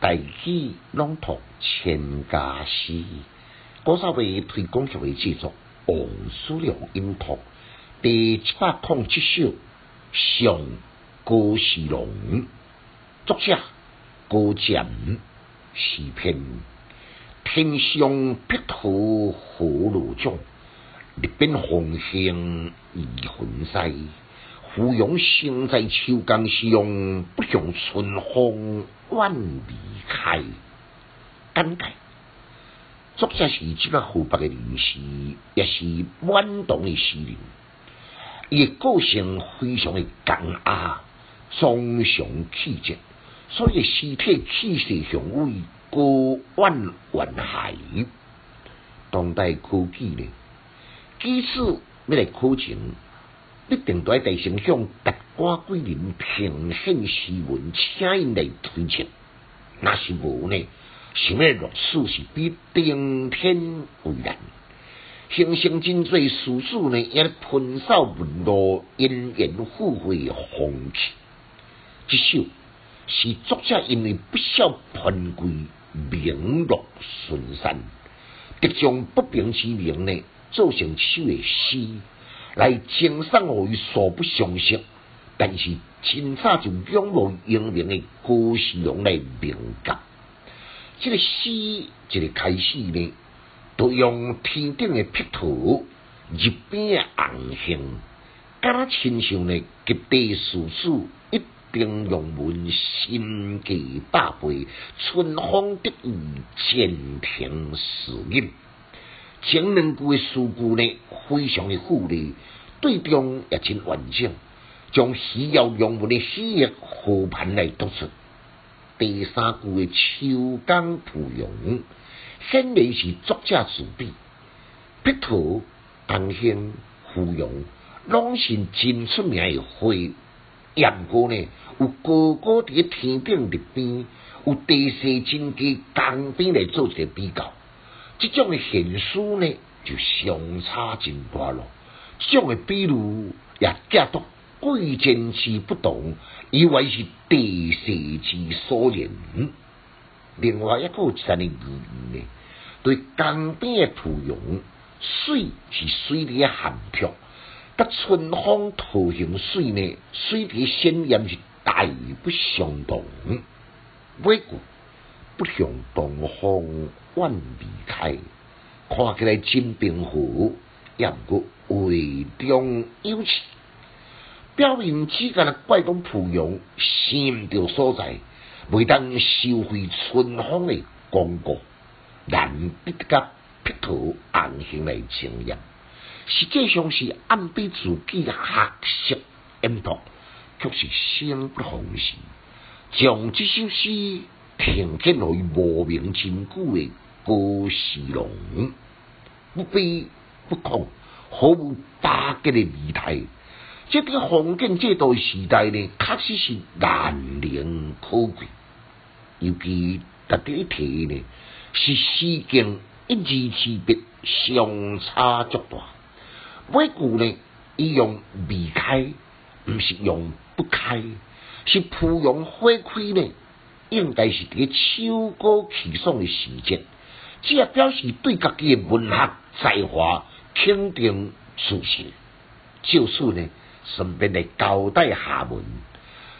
大器朗读千家诗，古早为推广局的制作，王叔良音读第七百零七首《上高士龙》，作者高渐诗篇，天上碧兔火罗种，日边红杏移魂塞。芙蓉生在秋江上，不向春风晚离开。感慨，作者是即个湖北的人士，也是满堂的诗人。伊个性非常的刚雅，忠祥气节，所以诗体气势雄伟，高万万海。当代科技呢，即使要来考证。必定在地形向达官贵人平现诗文，请因来推荐。那是无呢？想要落书是比顶天为难。形成真侪诗书呢，也喷扫文路，源源富贵风气。这首是作者因为不孝喷贵，名落孙山，得将不平之名呢，做成一首诗。来称赏我于素不相识，但是清早就仰慕英明的高士龙来评价。这个诗一个开始呢，都用天顶的碧图，日边的红杏，敢若亲像呢极地数数一定用文心计百倍，春风得意，渐庭时音。前两句的诗句呢，非常的富丽，对中也真完整，将需要用文的诗意和盘来读出。第三句的秋江芙蓉，显然是作者自笔，碧图、红杏、芙蓉，拢是真出名的花。杨过呢，有高高伫天顶入边，有地势真低江边来做一个比较。这种的现书呢，就相差真大咯。这种的比如也解读贵贱之不同，以为是地势之所言。另外一个一层的意义呢，对江边的芙蓉，水是水里的含漂，甲春风桃形水呢，水底鲜艳是大不相同。尾句。不向东方远离开，看起来真平和，也毋过为中有气。表面只干怪讲芙蓉心着所在，未当收回春风的光顾，难必甲碧图红杏来经验。实际上是暗比自己学习研读，却是心不逢时，将这首诗。听见于无名真久的高士龙，不卑不亢，毫无打击的仪态。这个封建制度时代呢，确实是难能可贵。尤其特别一提呢，是诗经一字之别相差足大。每句呢，伊用未开，毋是用不开，是芙蓉花开呢。应该是伫秋高气爽的时节，这也表示对家己的文学才华肯定自信。就此呢，顺便来交代下文，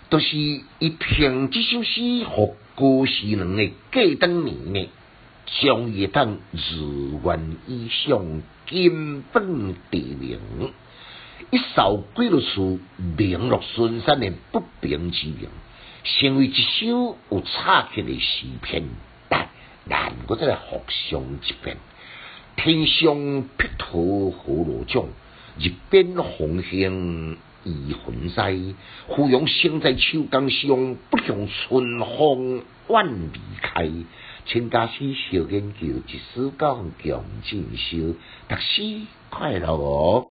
都是一凭这首诗和高士人的过当年呢，将一当如愿以上，根本地名，一扫归落出名落孙山的不平之名。成为一首有差距的诗篇，但难过再来互相一遍。天上碧桃何罗种，日边红杏移魂塞。芙蓉生在秋江上，不向春风晚离开。请家师小研究，一丝讲强进修，读书快乐哦。